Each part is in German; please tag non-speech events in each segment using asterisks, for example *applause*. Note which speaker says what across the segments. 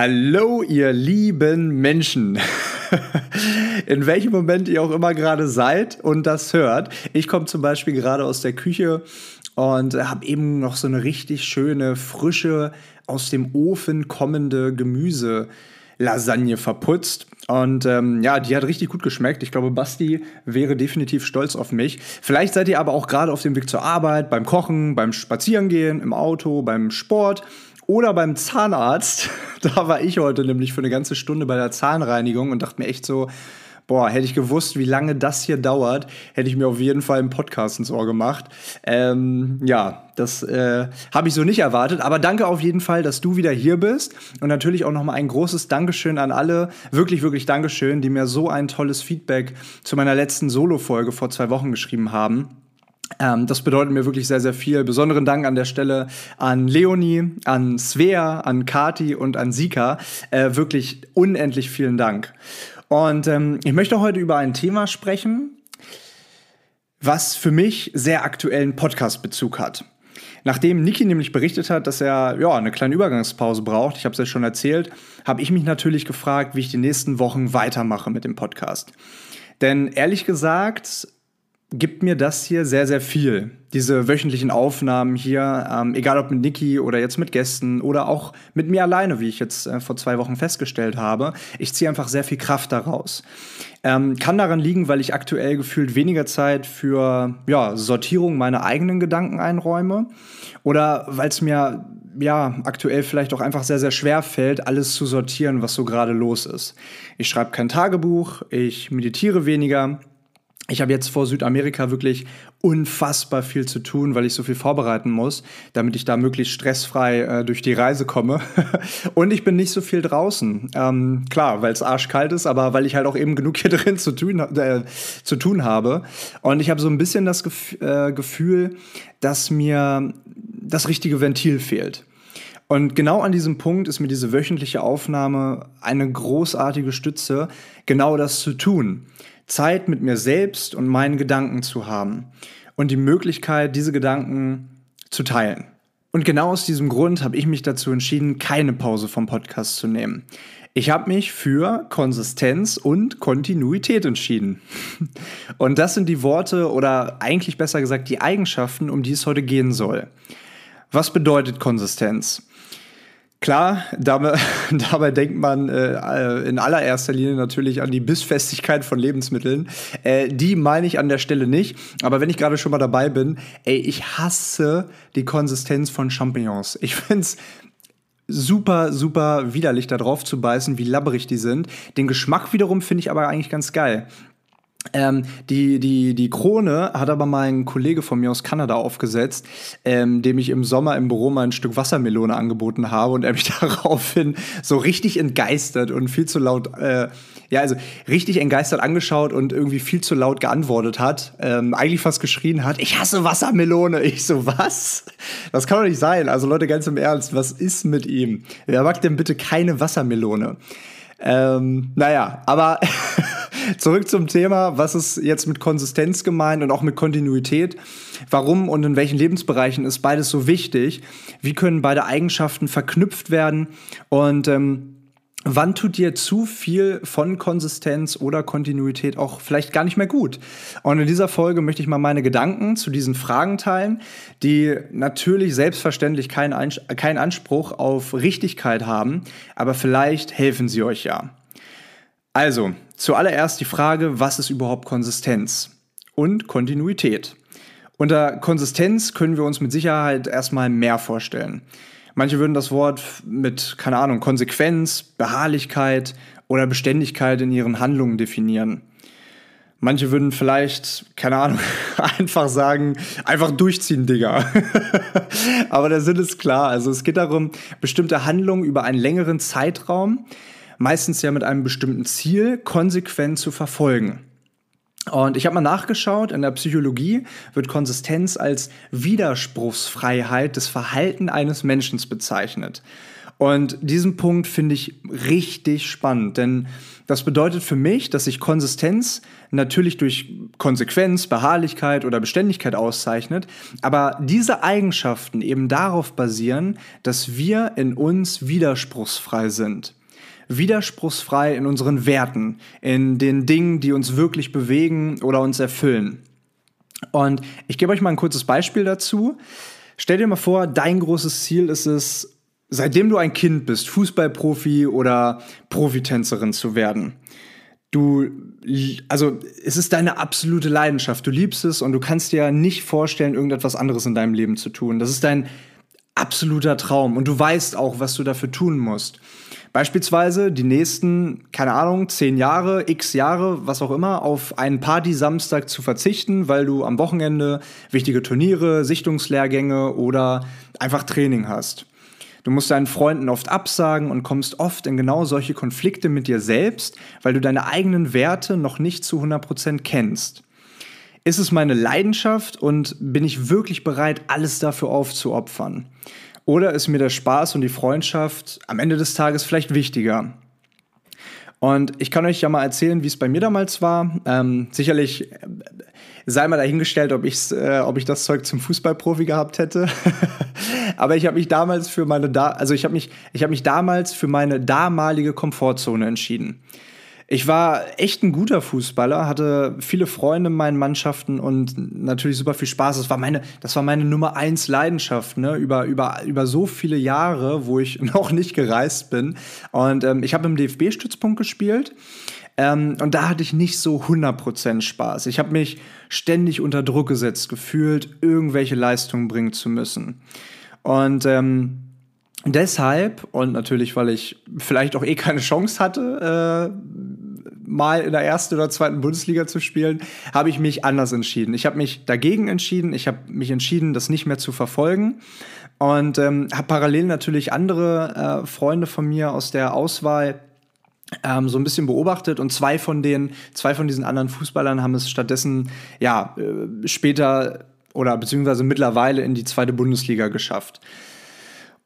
Speaker 1: Hallo, ihr lieben Menschen. *laughs* In welchem Moment ihr auch immer gerade seid und das hört. Ich komme zum Beispiel gerade aus der Küche und habe eben noch so eine richtig schöne, frische, aus dem Ofen kommende Gemüse-Lasagne verputzt. Und ähm, ja, die hat richtig gut geschmeckt. Ich glaube, Basti wäre definitiv stolz auf mich. Vielleicht seid ihr aber auch gerade auf dem Weg zur Arbeit, beim Kochen, beim Spazierengehen, im Auto, beim Sport oder beim Zahnarzt. *laughs* Da war ich heute nämlich für eine ganze Stunde bei der Zahnreinigung und dachte mir echt so, boah, hätte ich gewusst, wie lange das hier dauert, hätte ich mir auf jeden Fall einen Podcast ins Ohr gemacht. Ähm, ja, das äh, habe ich so nicht erwartet. Aber danke auf jeden Fall, dass du wieder hier bist. Und natürlich auch nochmal ein großes Dankeschön an alle, wirklich, wirklich Dankeschön, die mir so ein tolles Feedback zu meiner letzten Solo-Folge vor zwei Wochen geschrieben haben. Ähm, das bedeutet mir wirklich sehr, sehr viel. Besonderen Dank an der Stelle an Leonie, an Svea, an Kati und an Sika. Äh, wirklich unendlich vielen Dank. Und ähm, ich möchte heute über ein Thema sprechen, was für mich sehr aktuellen Podcast-Bezug hat. Nachdem Niki nämlich berichtet hat, dass er ja eine kleine Übergangspause braucht, ich habe es ja schon erzählt, habe ich mich natürlich gefragt, wie ich die nächsten Wochen weitermache mit dem Podcast. Denn ehrlich gesagt, gibt mir das hier sehr, sehr viel. Diese wöchentlichen Aufnahmen hier, ähm, egal ob mit Niki oder jetzt mit Gästen oder auch mit mir alleine, wie ich jetzt äh, vor zwei Wochen festgestellt habe. Ich ziehe einfach sehr viel Kraft daraus. Ähm, kann daran liegen, weil ich aktuell gefühlt weniger Zeit für ja, Sortierung meiner eigenen Gedanken einräume oder weil es mir ja, aktuell vielleicht auch einfach sehr, sehr schwer fällt, alles zu sortieren, was so gerade los ist. Ich schreibe kein Tagebuch, ich meditiere weniger, ich habe jetzt vor Südamerika wirklich unfassbar viel zu tun, weil ich so viel vorbereiten muss, damit ich da möglichst stressfrei äh, durch die Reise komme. *laughs* und ich bin nicht so viel draußen. Ähm, klar, weil es arschkalt ist, aber weil ich halt auch eben genug hier *laughs* drin zu tun, äh, zu tun habe. Und ich habe so ein bisschen das Gef äh, Gefühl, dass mir das richtige Ventil fehlt. Und genau an diesem Punkt ist mir diese wöchentliche Aufnahme eine großartige Stütze, genau das zu tun. Zeit mit mir selbst und meinen Gedanken zu haben und die Möglichkeit, diese Gedanken zu teilen. Und genau aus diesem Grund habe ich mich dazu entschieden, keine Pause vom Podcast zu nehmen. Ich habe mich für Konsistenz und Kontinuität entschieden. *laughs* Und das sind die Worte oder eigentlich besser gesagt die Eigenschaften, um die es heute gehen soll. Was bedeutet Konsistenz? Klar, dabei, *laughs* dabei denkt man äh, in allererster Linie natürlich an die Bissfestigkeit von Lebensmitteln. Äh, die meine ich an der Stelle nicht. Aber wenn ich gerade schon mal dabei bin, ey, ich hasse die Konsistenz von Champignons. Ich find's super, super widerlich, da drauf zu beißen, wie labberig die sind. Den Geschmack wiederum finde ich aber eigentlich ganz geil. Ähm, die, die, die Krone hat aber mein Kollege von mir aus Kanada aufgesetzt, ähm, dem ich im Sommer im Büro mal ein Stück Wassermelone angeboten habe und er mich *laughs* daraufhin so richtig entgeistert und viel zu laut, äh, ja, also richtig entgeistert angeschaut und irgendwie viel zu laut geantwortet hat. Ähm, eigentlich fast geschrien hat, ich hasse Wassermelone. Ich so, was? Das kann doch nicht sein. Also Leute, ganz im Ernst, was ist mit ihm? Wer mag denn bitte keine Wassermelone? Ähm, naja, aber *laughs* zurück zum Thema, was ist jetzt mit Konsistenz gemeint und auch mit Kontinuität? Warum und in welchen Lebensbereichen ist beides so wichtig? Wie können beide Eigenschaften verknüpft werden? Und ähm, wann tut dir zu viel von Konsistenz oder Kontinuität auch vielleicht gar nicht mehr gut? Und in dieser Folge möchte ich mal meine Gedanken zu diesen Fragen teilen, die natürlich selbstverständlich keinen kein Anspruch auf Richtigkeit haben, aber vielleicht helfen sie euch ja. Also, zuallererst die Frage, was ist überhaupt Konsistenz und Kontinuität? Unter Konsistenz können wir uns mit Sicherheit erstmal mehr vorstellen. Manche würden das Wort mit, keine Ahnung, Konsequenz, Beharrlichkeit oder Beständigkeit in ihren Handlungen definieren. Manche würden vielleicht, keine Ahnung, *laughs* einfach sagen, einfach durchziehen, Digga. *laughs* Aber der Sinn ist klar. Also es geht darum, bestimmte Handlungen über einen längeren Zeitraum, meistens ja mit einem bestimmten Ziel, konsequent zu verfolgen. Und ich habe mal nachgeschaut, in der Psychologie wird Konsistenz als Widerspruchsfreiheit des Verhaltens eines Menschen bezeichnet. Und diesen Punkt finde ich richtig spannend, denn das bedeutet für mich, dass sich Konsistenz natürlich durch Konsequenz, Beharrlichkeit oder Beständigkeit auszeichnet, aber diese Eigenschaften eben darauf basieren, dass wir in uns widerspruchsfrei sind widerspruchsfrei in unseren Werten, in den Dingen, die uns wirklich bewegen oder uns erfüllen. Und ich gebe euch mal ein kurzes Beispiel dazu. Stell dir mal vor, dein großes Ziel ist es, seitdem du ein Kind bist, Fußballprofi oder Profitänzerin zu werden. Du, also es ist deine absolute Leidenschaft. Du liebst es und du kannst dir nicht vorstellen, irgendetwas anderes in deinem Leben zu tun. Das ist dein absoluter Traum und du weißt auch, was du dafür tun musst. Beispielsweise die nächsten, keine Ahnung, zehn Jahre, x Jahre, was auch immer, auf einen Party-Samstag zu verzichten, weil du am Wochenende wichtige Turniere, Sichtungslehrgänge oder einfach Training hast. Du musst deinen Freunden oft absagen und kommst oft in genau solche Konflikte mit dir selbst, weil du deine eigenen Werte noch nicht zu 100% kennst. Ist es meine Leidenschaft und bin ich wirklich bereit, alles dafür aufzuopfern? Oder ist mir der Spaß und die Freundschaft am Ende des Tages vielleicht wichtiger? Und ich kann euch ja mal erzählen, wie es bei mir damals war. Ähm, sicherlich äh, sei mal dahingestellt, ob, ich's, äh, ob ich das Zeug zum Fußballprofi gehabt hätte. *laughs* Aber ich habe mich damals für meine, da also ich habe mich, ich habe mich damals für meine damalige Komfortzone entschieden. Ich war echt ein guter Fußballer, hatte viele Freunde in meinen Mannschaften und natürlich super viel Spaß. Das war meine, das war meine Nummer eins Leidenschaft, ne? Über, über, über so viele Jahre, wo ich *laughs* noch nicht gereist bin. Und ähm, ich habe im DFB-Stützpunkt gespielt. Ähm, und da hatte ich nicht so 100% Spaß. Ich habe mich ständig unter Druck gesetzt gefühlt, irgendwelche Leistungen bringen zu müssen. Und ähm, deshalb, und natürlich, weil ich vielleicht auch eh keine Chance hatte, äh, mal in der ersten oder zweiten Bundesliga zu spielen, habe ich mich anders entschieden. Ich habe mich dagegen entschieden. Ich habe mich entschieden, das nicht mehr zu verfolgen. Und ähm, habe parallel natürlich andere äh, Freunde von mir aus der Auswahl ähm, so ein bisschen beobachtet und zwei von den, zwei von diesen anderen Fußballern haben es stattdessen ja äh, später oder beziehungsweise mittlerweile in die zweite Bundesliga geschafft.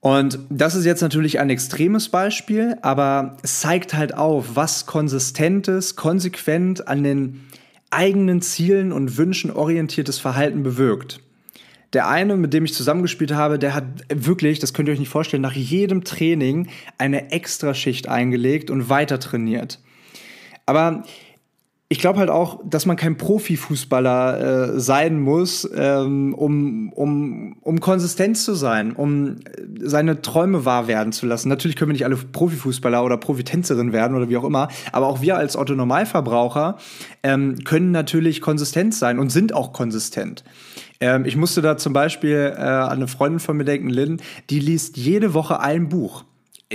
Speaker 1: Und das ist jetzt natürlich ein extremes Beispiel, aber es zeigt halt auf, was konsistentes, konsequent an den eigenen Zielen und Wünschen orientiertes Verhalten bewirkt. Der eine, mit dem ich zusammengespielt habe, der hat wirklich, das könnt ihr euch nicht vorstellen, nach jedem Training eine Extraschicht eingelegt und weiter trainiert. Aber ich glaube halt auch, dass man kein Profifußballer äh, sein muss, ähm, um, um, um konsistent zu sein, um seine Träume wahr werden zu lassen. Natürlich können wir nicht alle Profifußballer oder Profitänzerin werden oder wie auch immer, aber auch wir als Otto-Normalverbraucher ähm, können natürlich konsistent sein und sind auch konsistent. Ähm, ich musste da zum Beispiel äh, an eine Freundin von mir denken, Lynn, die liest jede Woche ein Buch.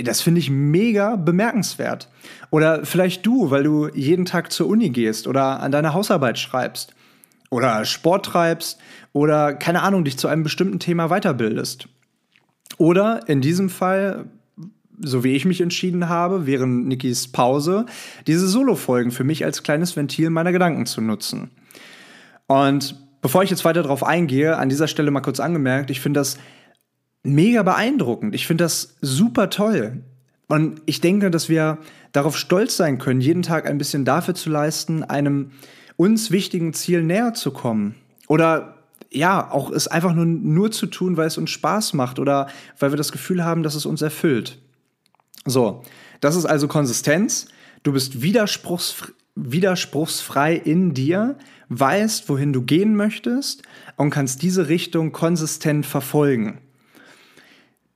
Speaker 1: Das finde ich mega bemerkenswert. Oder vielleicht du, weil du jeden Tag zur Uni gehst oder an deiner Hausarbeit schreibst oder Sport treibst oder keine Ahnung, dich zu einem bestimmten Thema weiterbildest. Oder in diesem Fall, so wie ich mich entschieden habe, während Nikis Pause, diese Solo-Folgen für mich als kleines Ventil meiner Gedanken zu nutzen. Und bevor ich jetzt weiter darauf eingehe, an dieser Stelle mal kurz angemerkt, ich finde das mega beeindruckend. Ich finde das super toll. Und ich denke, dass wir darauf stolz sein können, jeden Tag ein bisschen dafür zu leisten, einem uns wichtigen Ziel näher zu kommen. Oder ja, auch es einfach nur, nur zu tun, weil es uns Spaß macht oder weil wir das Gefühl haben, dass es uns erfüllt. So, das ist also Konsistenz. Du bist widerspruchs, widerspruchsfrei in dir, weißt, wohin du gehen möchtest und kannst diese Richtung konsistent verfolgen.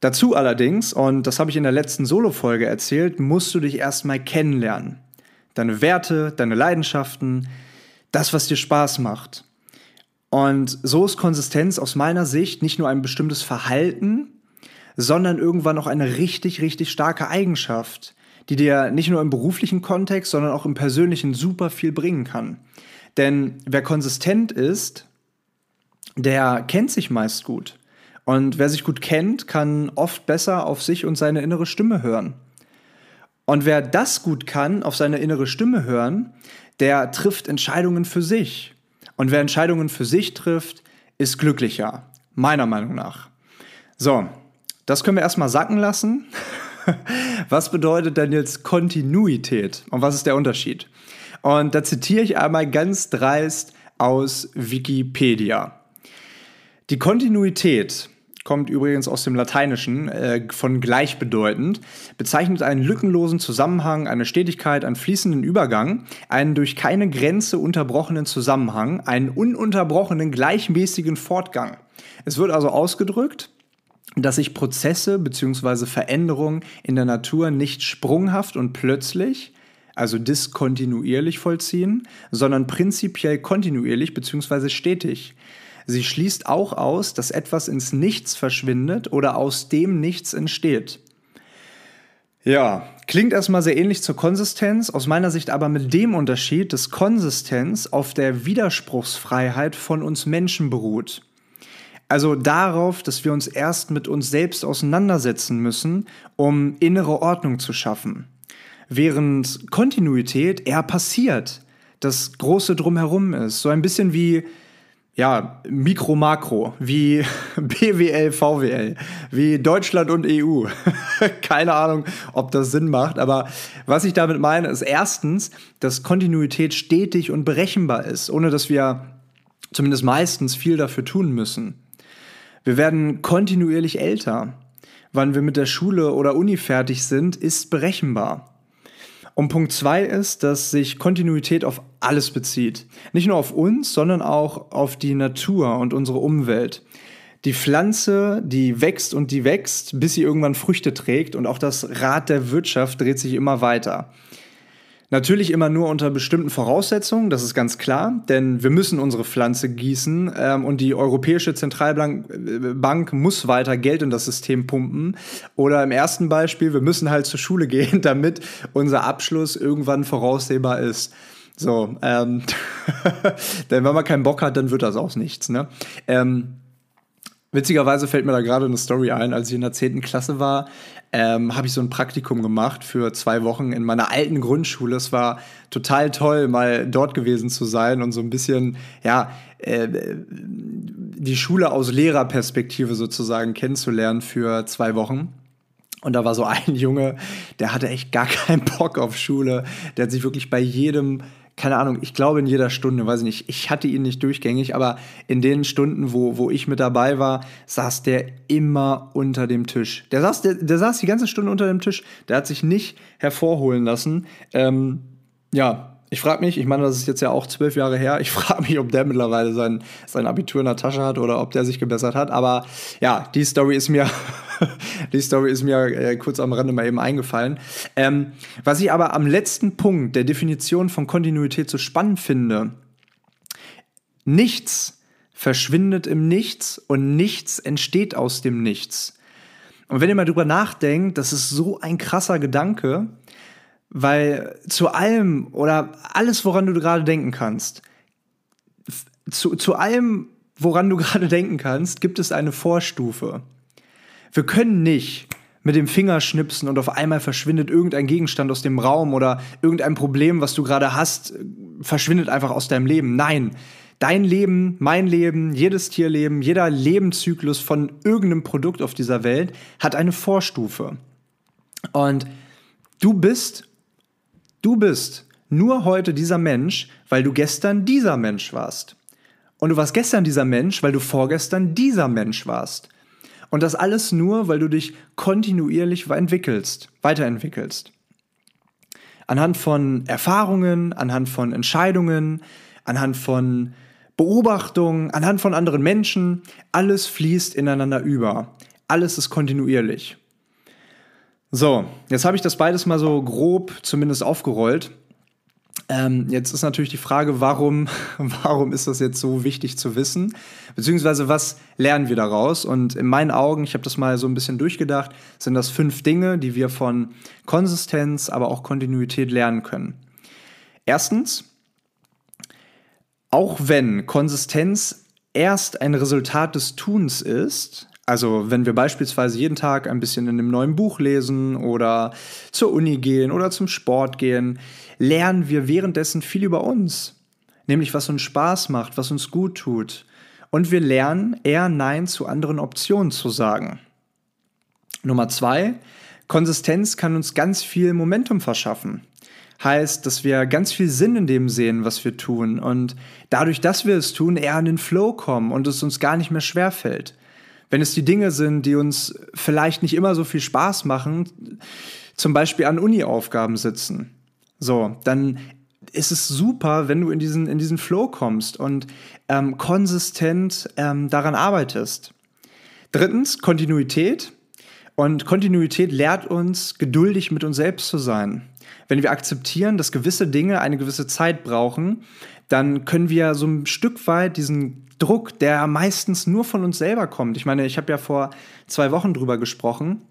Speaker 1: Dazu allerdings, und das habe ich in der letzten Solo-Folge erzählt, musst du dich erstmal kennenlernen. Deine Werte, deine Leidenschaften, das, was dir Spaß macht. Und so ist Konsistenz aus meiner Sicht nicht nur ein bestimmtes Verhalten, sondern irgendwann auch eine richtig, richtig starke Eigenschaft, die dir nicht nur im beruflichen Kontext, sondern auch im persönlichen super viel bringen kann. Denn wer konsistent ist, der kennt sich meist gut. Und wer sich gut kennt, kann oft besser auf sich und seine innere Stimme hören. Und wer das gut kann, auf seine innere Stimme hören, der trifft Entscheidungen für sich. Und wer Entscheidungen für sich trifft, ist glücklicher, meiner Meinung nach. So, das können wir erstmal sacken lassen. *laughs* was bedeutet denn jetzt Kontinuität und was ist der Unterschied? Und da zitiere ich einmal ganz dreist aus Wikipedia. Die Kontinuität kommt übrigens aus dem Lateinischen äh, von gleichbedeutend, bezeichnet einen lückenlosen Zusammenhang, eine Stetigkeit, einen fließenden Übergang, einen durch keine Grenze unterbrochenen Zusammenhang, einen ununterbrochenen gleichmäßigen Fortgang. Es wird also ausgedrückt, dass sich Prozesse bzw. Veränderungen in der Natur nicht sprunghaft und plötzlich, also diskontinuierlich vollziehen, sondern prinzipiell kontinuierlich bzw. stetig. Sie schließt auch aus, dass etwas ins Nichts verschwindet oder aus dem Nichts entsteht. Ja, klingt erstmal sehr ähnlich zur Konsistenz, aus meiner Sicht aber mit dem Unterschied, dass Konsistenz auf der Widerspruchsfreiheit von uns Menschen beruht. Also darauf, dass wir uns erst mit uns selbst auseinandersetzen müssen, um innere Ordnung zu schaffen. Während Kontinuität eher passiert, das große Drumherum ist. So ein bisschen wie ja, Mikro, Makro, wie *laughs* BWL, VWL, wie Deutschland und EU. *laughs* Keine Ahnung, ob das Sinn macht, aber was ich damit meine, ist erstens, dass Kontinuität stetig und berechenbar ist, ohne dass wir zumindest meistens viel dafür tun müssen. Wir werden kontinuierlich älter. Wann wir mit der Schule oder Uni fertig sind, ist berechenbar. Und Punkt zwei ist, dass sich Kontinuität auf alles bezieht. Nicht nur auf uns, sondern auch auf die Natur und unsere Umwelt. Die Pflanze, die wächst und die wächst, bis sie irgendwann Früchte trägt und auch das Rad der Wirtschaft dreht sich immer weiter. Natürlich immer nur unter bestimmten Voraussetzungen, das ist ganz klar, denn wir müssen unsere Pflanze gießen ähm, und die Europäische Zentralbank äh, muss weiter Geld in das System pumpen. Oder im ersten Beispiel, wir müssen halt zur Schule *laughs* gehen, damit unser Abschluss irgendwann voraussehbar ist. So, ähm, *laughs* denn wenn man keinen Bock hat, dann wird das auch nichts. Ne? Ähm, Witzigerweise fällt mir da gerade eine Story ein. Als ich in der 10. Klasse war, ähm, habe ich so ein Praktikum gemacht für zwei Wochen in meiner alten Grundschule. Es war total toll, mal dort gewesen zu sein und so ein bisschen, ja, äh, die Schule aus Lehrerperspektive sozusagen kennenzulernen für zwei Wochen. Und da war so ein *laughs* Junge, der hatte echt gar keinen Bock auf Schule. Der hat sich wirklich bei jedem keine Ahnung, ich glaube in jeder Stunde, weiß ich nicht, ich hatte ihn nicht durchgängig, aber in den Stunden, wo, wo ich mit dabei war, saß der immer unter dem Tisch. Der saß, der, der saß die ganze Stunde unter dem Tisch. Der hat sich nicht hervorholen lassen. Ähm, ja, ich frage mich, ich meine, das ist jetzt ja auch zwölf Jahre her, ich *laughs* frage mich, ob der mittlerweile sein, sein Abitur in der Tasche hat oder ob der sich gebessert hat. Aber ja, die Story ist mir, *laughs* die Story ist mir äh, kurz am Rande mal eben eingefallen. Ähm, was ich aber am letzten Punkt der Definition von Kontinuität so spannend finde, nichts verschwindet im Nichts und nichts entsteht aus dem Nichts. Und wenn ihr mal drüber nachdenkt, das ist so ein krasser Gedanke, weil zu allem oder alles, woran du gerade denken kannst, zu, zu allem, woran du *laughs* gerade denken kannst, gibt es eine Vorstufe. Wir können nicht mit dem Finger schnipsen und auf einmal verschwindet irgendein Gegenstand aus dem Raum oder irgendein Problem, was du gerade hast, verschwindet einfach aus deinem Leben. Nein, dein Leben, mein Leben, jedes Tierleben, jeder Lebenszyklus von irgendeinem Produkt auf dieser Welt hat eine Vorstufe. Und du bist Du bist nur heute dieser Mensch, weil du gestern dieser Mensch warst. Und du warst gestern dieser Mensch, weil du vorgestern dieser Mensch warst. Und das alles nur, weil du dich kontinuierlich entwickelst, weiterentwickelst. Anhand von Erfahrungen, anhand von Entscheidungen, anhand von Beobachtungen, anhand von anderen Menschen, alles fließt ineinander über. Alles ist kontinuierlich. So, jetzt habe ich das beides mal so grob zumindest aufgerollt. Ähm, jetzt ist natürlich die Frage, warum, *laughs* warum ist das jetzt so wichtig zu wissen? Beziehungsweise was lernen wir daraus? Und in meinen Augen, ich habe das mal so ein bisschen durchgedacht, sind das fünf Dinge, die wir von Konsistenz, aber auch Kontinuität lernen können. Erstens, auch wenn Konsistenz erst ein Resultat des Tuns ist, also wenn wir beispielsweise jeden Tag ein bisschen in einem neuen Buch lesen oder zur Uni gehen oder zum Sport gehen, lernen wir währenddessen viel über uns. Nämlich was uns Spaß macht, was uns gut tut. Und wir lernen eher Nein zu anderen Optionen zu sagen. Nummer zwei, Konsistenz kann uns ganz viel Momentum verschaffen. Heißt, dass wir ganz viel Sinn in dem sehen, was wir tun und dadurch, dass wir es tun, eher in den Flow kommen und es uns gar nicht mehr schwerfällt. Wenn es die Dinge sind, die uns vielleicht nicht immer so viel Spaß machen, zum Beispiel an Uni-Aufgaben sitzen, so, dann ist es super, wenn du in diesen, in diesen Flow kommst und ähm, konsistent ähm, daran arbeitest. Drittens, Kontinuität. Und Kontinuität lehrt uns, geduldig mit uns selbst zu sein. Wenn wir akzeptieren, dass gewisse Dinge eine gewisse Zeit brauchen, dann können wir so ein Stück weit diesen Druck, der meistens nur von uns selber kommt. Ich meine, ich habe ja vor zwei Wochen drüber gesprochen,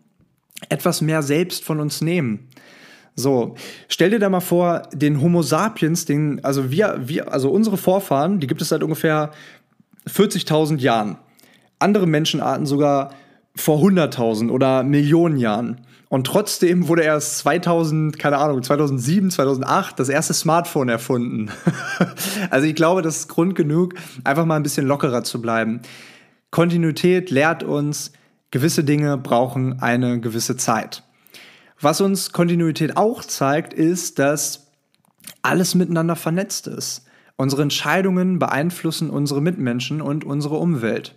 Speaker 1: etwas mehr selbst von uns nehmen. So, stell dir da mal vor, den Homo sapiens, den, also wir, wir, also unsere Vorfahren, die gibt es seit ungefähr 40.000 Jahren. Andere Menschenarten sogar vor 100.000 oder Millionen Jahren. Und trotzdem wurde erst 2000, keine Ahnung, 2007, 2008 das erste Smartphone erfunden. *laughs* also ich glaube, das ist Grund genug, einfach mal ein bisschen lockerer zu bleiben. Kontinuität lehrt uns, gewisse Dinge brauchen eine gewisse Zeit. Was uns Kontinuität auch zeigt, ist, dass alles miteinander vernetzt ist. Unsere Entscheidungen beeinflussen unsere Mitmenschen und unsere Umwelt.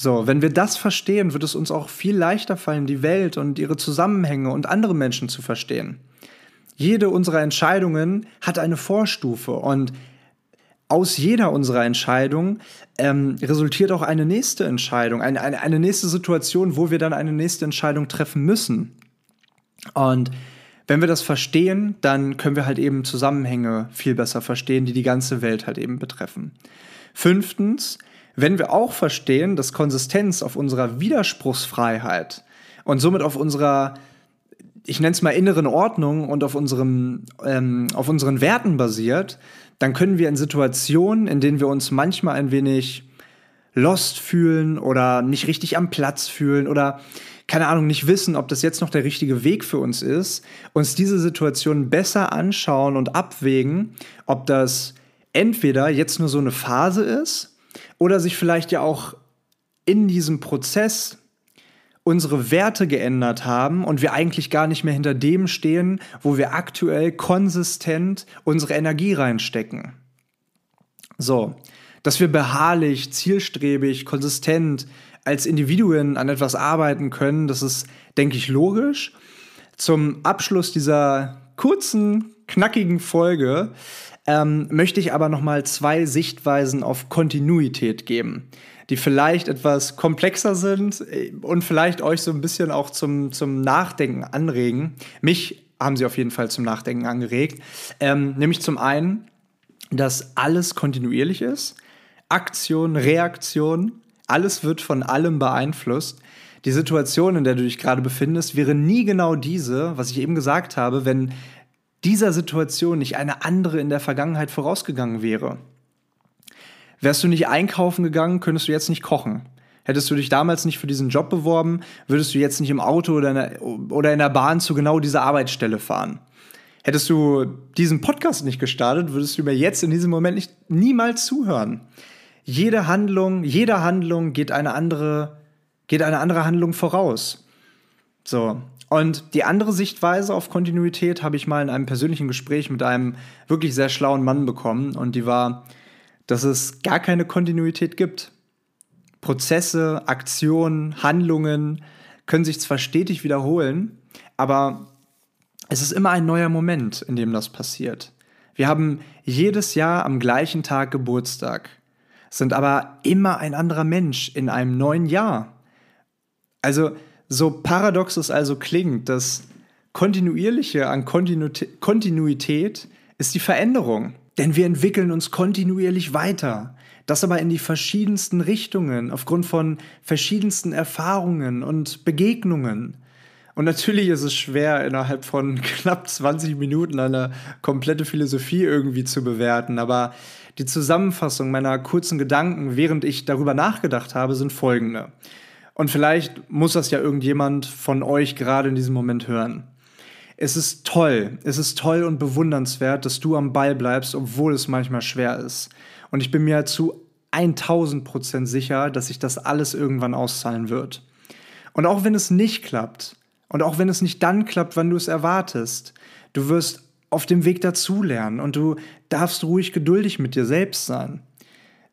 Speaker 1: So, wenn wir das verstehen, wird es uns auch viel leichter fallen, die Welt und ihre Zusammenhänge und andere Menschen zu verstehen. Jede unserer Entscheidungen hat eine Vorstufe und aus jeder unserer Entscheidungen ähm, resultiert auch eine nächste Entscheidung, eine, eine, eine nächste Situation, wo wir dann eine nächste Entscheidung treffen müssen. Und wenn wir das verstehen, dann können wir halt eben Zusammenhänge viel besser verstehen, die die ganze Welt halt eben betreffen. Fünftens, wenn wir auch verstehen, dass Konsistenz auf unserer Widerspruchsfreiheit und somit auf unserer, ich nenne es mal inneren Ordnung und auf, unserem, ähm, auf unseren Werten basiert, dann können wir in Situationen, in denen wir uns manchmal ein wenig lost fühlen oder nicht richtig am Platz fühlen oder keine Ahnung, nicht wissen, ob das jetzt noch der richtige Weg für uns ist, uns diese Situation besser anschauen und abwägen, ob das entweder jetzt nur so eine Phase ist oder sich vielleicht ja auch in diesem Prozess unsere Werte geändert haben und wir eigentlich gar nicht mehr hinter dem stehen, wo wir aktuell konsistent unsere Energie reinstecken. So, dass wir beharrlich, zielstrebig, konsistent als Individuen an etwas arbeiten können, das ist, denke ich, logisch. Zum Abschluss dieser kurzen, knackigen Folge ähm, möchte ich aber noch mal zwei Sichtweisen auf Kontinuität geben, die vielleicht etwas komplexer sind äh, und vielleicht euch so ein bisschen auch zum, zum Nachdenken anregen. Mich haben sie auf jeden Fall zum Nachdenken angeregt. Ähm, nämlich zum einen, dass alles kontinuierlich ist. Aktion, Reaktion, alles wird von allem beeinflusst. Die Situation, in der du dich gerade befindest, wäre nie genau diese, was ich eben gesagt habe, wenn dieser Situation nicht eine andere in der Vergangenheit vorausgegangen wäre. Wärst du nicht einkaufen gegangen, könntest du jetzt nicht kochen. Hättest du dich damals nicht für diesen Job beworben, würdest du jetzt nicht im Auto oder in der, oder in der Bahn zu genau dieser Arbeitsstelle fahren. Hättest du diesen Podcast nicht gestartet, würdest du mir jetzt in diesem Moment nicht, niemals zuhören jede Handlung, jeder Handlung geht eine andere, geht eine andere Handlung voraus. So. Und die andere Sichtweise auf Kontinuität habe ich mal in einem persönlichen Gespräch mit einem wirklich sehr schlauen Mann bekommen. Und die war, dass es gar keine Kontinuität gibt. Prozesse, Aktionen, Handlungen können sich zwar stetig wiederholen, aber es ist immer ein neuer Moment, in dem das passiert. Wir haben jedes Jahr am gleichen Tag Geburtstag sind aber immer ein anderer Mensch in einem neuen Jahr. Also, so paradox es also klingt, das Kontinuierliche an Kontinuität ist die Veränderung. Denn wir entwickeln uns kontinuierlich weiter. Das aber in die verschiedensten Richtungen, aufgrund von verschiedensten Erfahrungen und Begegnungen. Und natürlich ist es schwer, innerhalb von *laughs* knapp 20 Minuten eine komplette Philosophie irgendwie zu bewerten. Aber die Zusammenfassung meiner kurzen Gedanken, während ich darüber nachgedacht habe, sind folgende. Und vielleicht muss das ja irgendjemand von euch gerade in diesem Moment hören. Es ist toll, es ist toll und bewundernswert, dass du am Ball bleibst, obwohl es manchmal schwer ist. Und ich bin mir zu 1000 Prozent sicher, dass sich das alles irgendwann auszahlen wird. Und auch wenn es nicht klappt, Und auch wenn es nicht dann klappt, wann du es erwartest, du wirst auf dem Weg dazulernen und du darfst ruhig geduldig mit dir selbst sein.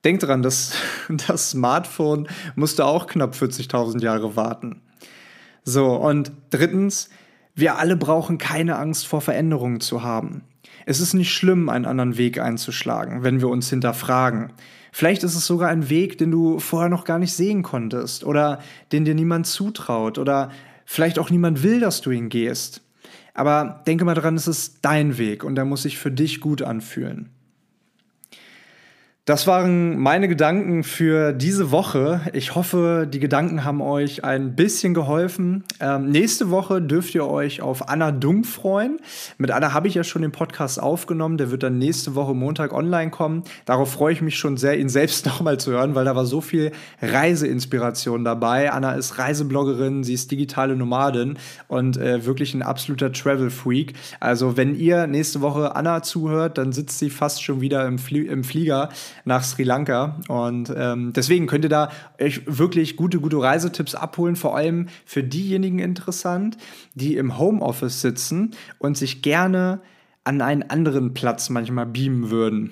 Speaker 1: Denk dran, das, das Smartphone musste auch knapp 40.000 Jahre warten. So, und drittens, wir alle brauchen keine Angst vor Veränderungen zu haben. Es ist nicht schlimm, einen anderen Weg einzuschlagen, wenn wir uns hinterfragen. Vielleicht ist es sogar ein Weg, den du vorher noch gar nicht sehen konntest oder den dir niemand zutraut oder vielleicht auch niemand will, dass du ihn gehst. Aber denke mal dran, es ist dein Weg und er muss sich für dich gut anfühlen. Das waren meine Gedanken für diese Woche. Ich hoffe, die Gedanken haben euch ein bisschen geholfen. Ähm, nächste Woche dürft ihr euch auf Anna Dung freuen. Mit Anna habe ich ja schon den Podcast aufgenommen. Der wird dann nächste Woche Montag online kommen. Darauf freue ich mich schon sehr, ihn selbst *laughs* nochmal zu hören, weil da war so viel Reiseinspiration dabei. Anna ist Reisebloggerin, sie ist digitale Nomadin und äh, wirklich ein absoluter Travel-Freak. Also wenn ihr nächste Woche Anna zuhört, dann sitzt sie fast schon wieder im, Flie im Flieger nach Sri Lanka. Und ähm, deswegen könnt ihr da euch wirklich gute, gute Reisetipps abholen. Vor allem für diejenigen interessant, die im Homeoffice sitzen und sich gerne an einen anderen Platz manchmal beamen würden.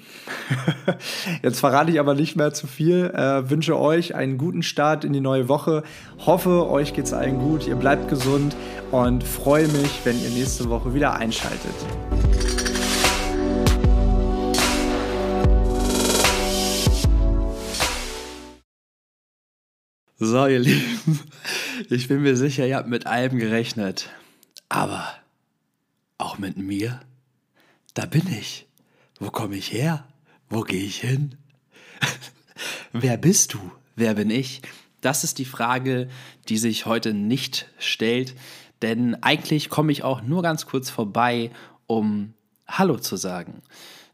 Speaker 1: *laughs* Jetzt verrate ich aber nicht mehr zu viel. Äh, wünsche euch einen guten Start in die neue Woche. Hoffe, euch geht es allen gut. Ihr bleibt gesund und freue mich, wenn ihr nächste Woche wieder einschaltet.
Speaker 2: So, ihr Lieben, *laughs* ich bin mir sicher, ihr habt mit allem gerechnet. Aber auch mit mir? Da bin ich. Wo komme ich her? Wo gehe ich hin? *laughs* Wer bist du? Wer bin ich? Das ist die Frage, die sich heute nicht stellt, denn eigentlich komme ich auch nur ganz kurz vorbei, um Hallo zu sagen.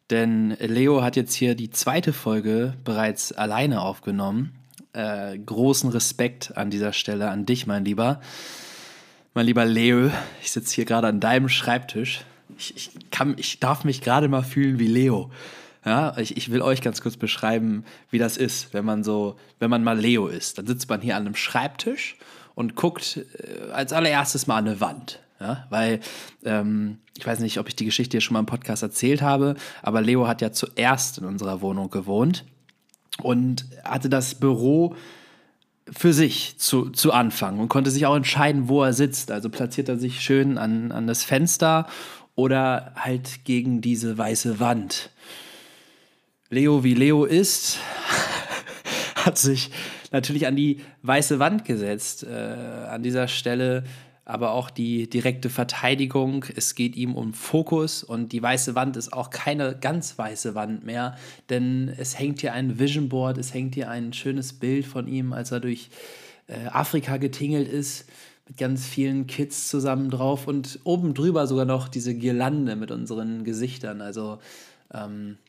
Speaker 2: Denn Leo hat jetzt hier die zweite Folge bereits alleine aufgenommen äh, großen Respekt an dieser Stelle an dich, mein Lieber. Mein lieber Leo, ich sitze hier gerade an deinem Schreibtisch. Ich, ich, kann, ich darf mich gerade mal fühlen wie Leo. Ja, ich, ich will euch ganz kurz beschreiben, wie das ist, wenn man so, wenn man mal Leo ist. Dann sitzt man hier an einem Schreibtisch und guckt äh, als allererstes mal an eine Wand. Ja, weil ähm, ich weiß nicht, ob ich die Geschichte hier schon mal im Podcast erzählt habe, aber Leo hat ja zuerst in unserer Wohnung gewohnt und hatte das Büro für sich zu, zu Anfang und konnte sich auch entscheiden, wo er sitzt. Also platziert er sich schön an, an das Fenster oder halt gegen diese weiße Wand. Leo, wie Leo ist, *laughs* hat sich natürlich an die weiße Wand gesetzt. Äh, an dieser Stelle aber auch die direkte Verteidigung. Es geht ihm um Fokus und die weiße Wand ist auch keine ganz weiße Wand mehr, denn es hängt hier ein Vision Board, es hängt hier ein schönes Bild von ihm, als er durch äh, Afrika getingelt ist mit ganz vielen Kids zusammen drauf und oben drüber sogar noch diese Girlande mit unseren Gesichtern. Also ähm,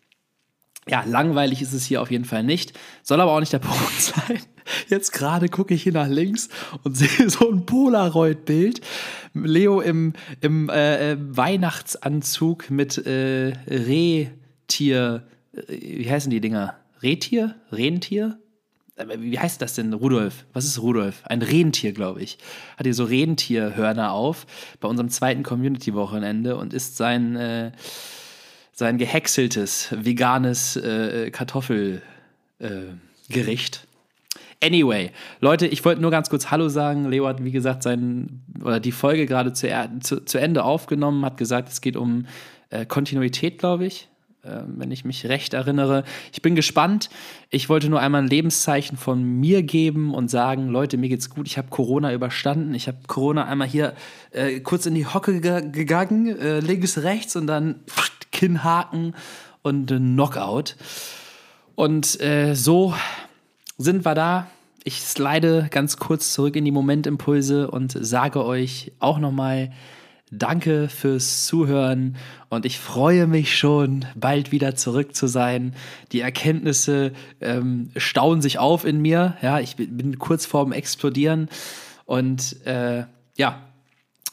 Speaker 2: ja, langweilig ist es hier auf jeden Fall nicht. Soll aber auch nicht der *laughs* Punkt sein. Jetzt gerade gucke ich hier nach links und *laughs* sehe so ein Polaroid-Bild. Leo im, im äh, äh Weihnachtsanzug mit äh, Rehtier. Äh, wie heißen die Dinger? Rehtier? Rentier? Äh, wie heißt das denn, Rudolf? Was ist Rudolf? Ein Rentier, glaube ich. Hat hier so Rentierhörner auf bei unserem zweiten Community-Wochenende und ist sein, äh, sein gehäckseltes, veganes Kartoffelgericht. Äh, Anyway, Leute, ich wollte nur ganz kurz Hallo sagen. Leo hat, wie gesagt, sein, oder die Folge gerade zu, zu, zu Ende aufgenommen, hat gesagt, es geht um äh, Kontinuität, glaube ich, äh, wenn ich mich recht erinnere. Ich bin gespannt. Ich wollte nur einmal ein Lebenszeichen von mir geben und sagen, Leute, mir geht's gut. Ich habe Corona überstanden. Ich habe Corona einmal hier äh, kurz in die Hocke gegangen, äh, links, rechts und dann Kinnhaken und Knockout. Und äh, so sind wir da. Ich slide ganz kurz zurück in die Momentimpulse und sage euch auch nochmal Danke fürs Zuhören und ich freue mich schon, bald wieder zurück zu sein. Die Erkenntnisse ähm, stauen sich auf in mir. Ja, ich bin kurz vorm Explodieren und äh, ja,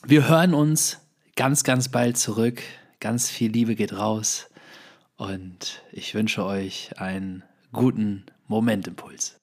Speaker 2: wir hören uns ganz, ganz bald zurück. Ganz viel Liebe geht raus und ich wünsche euch einen guten Momentimpuls.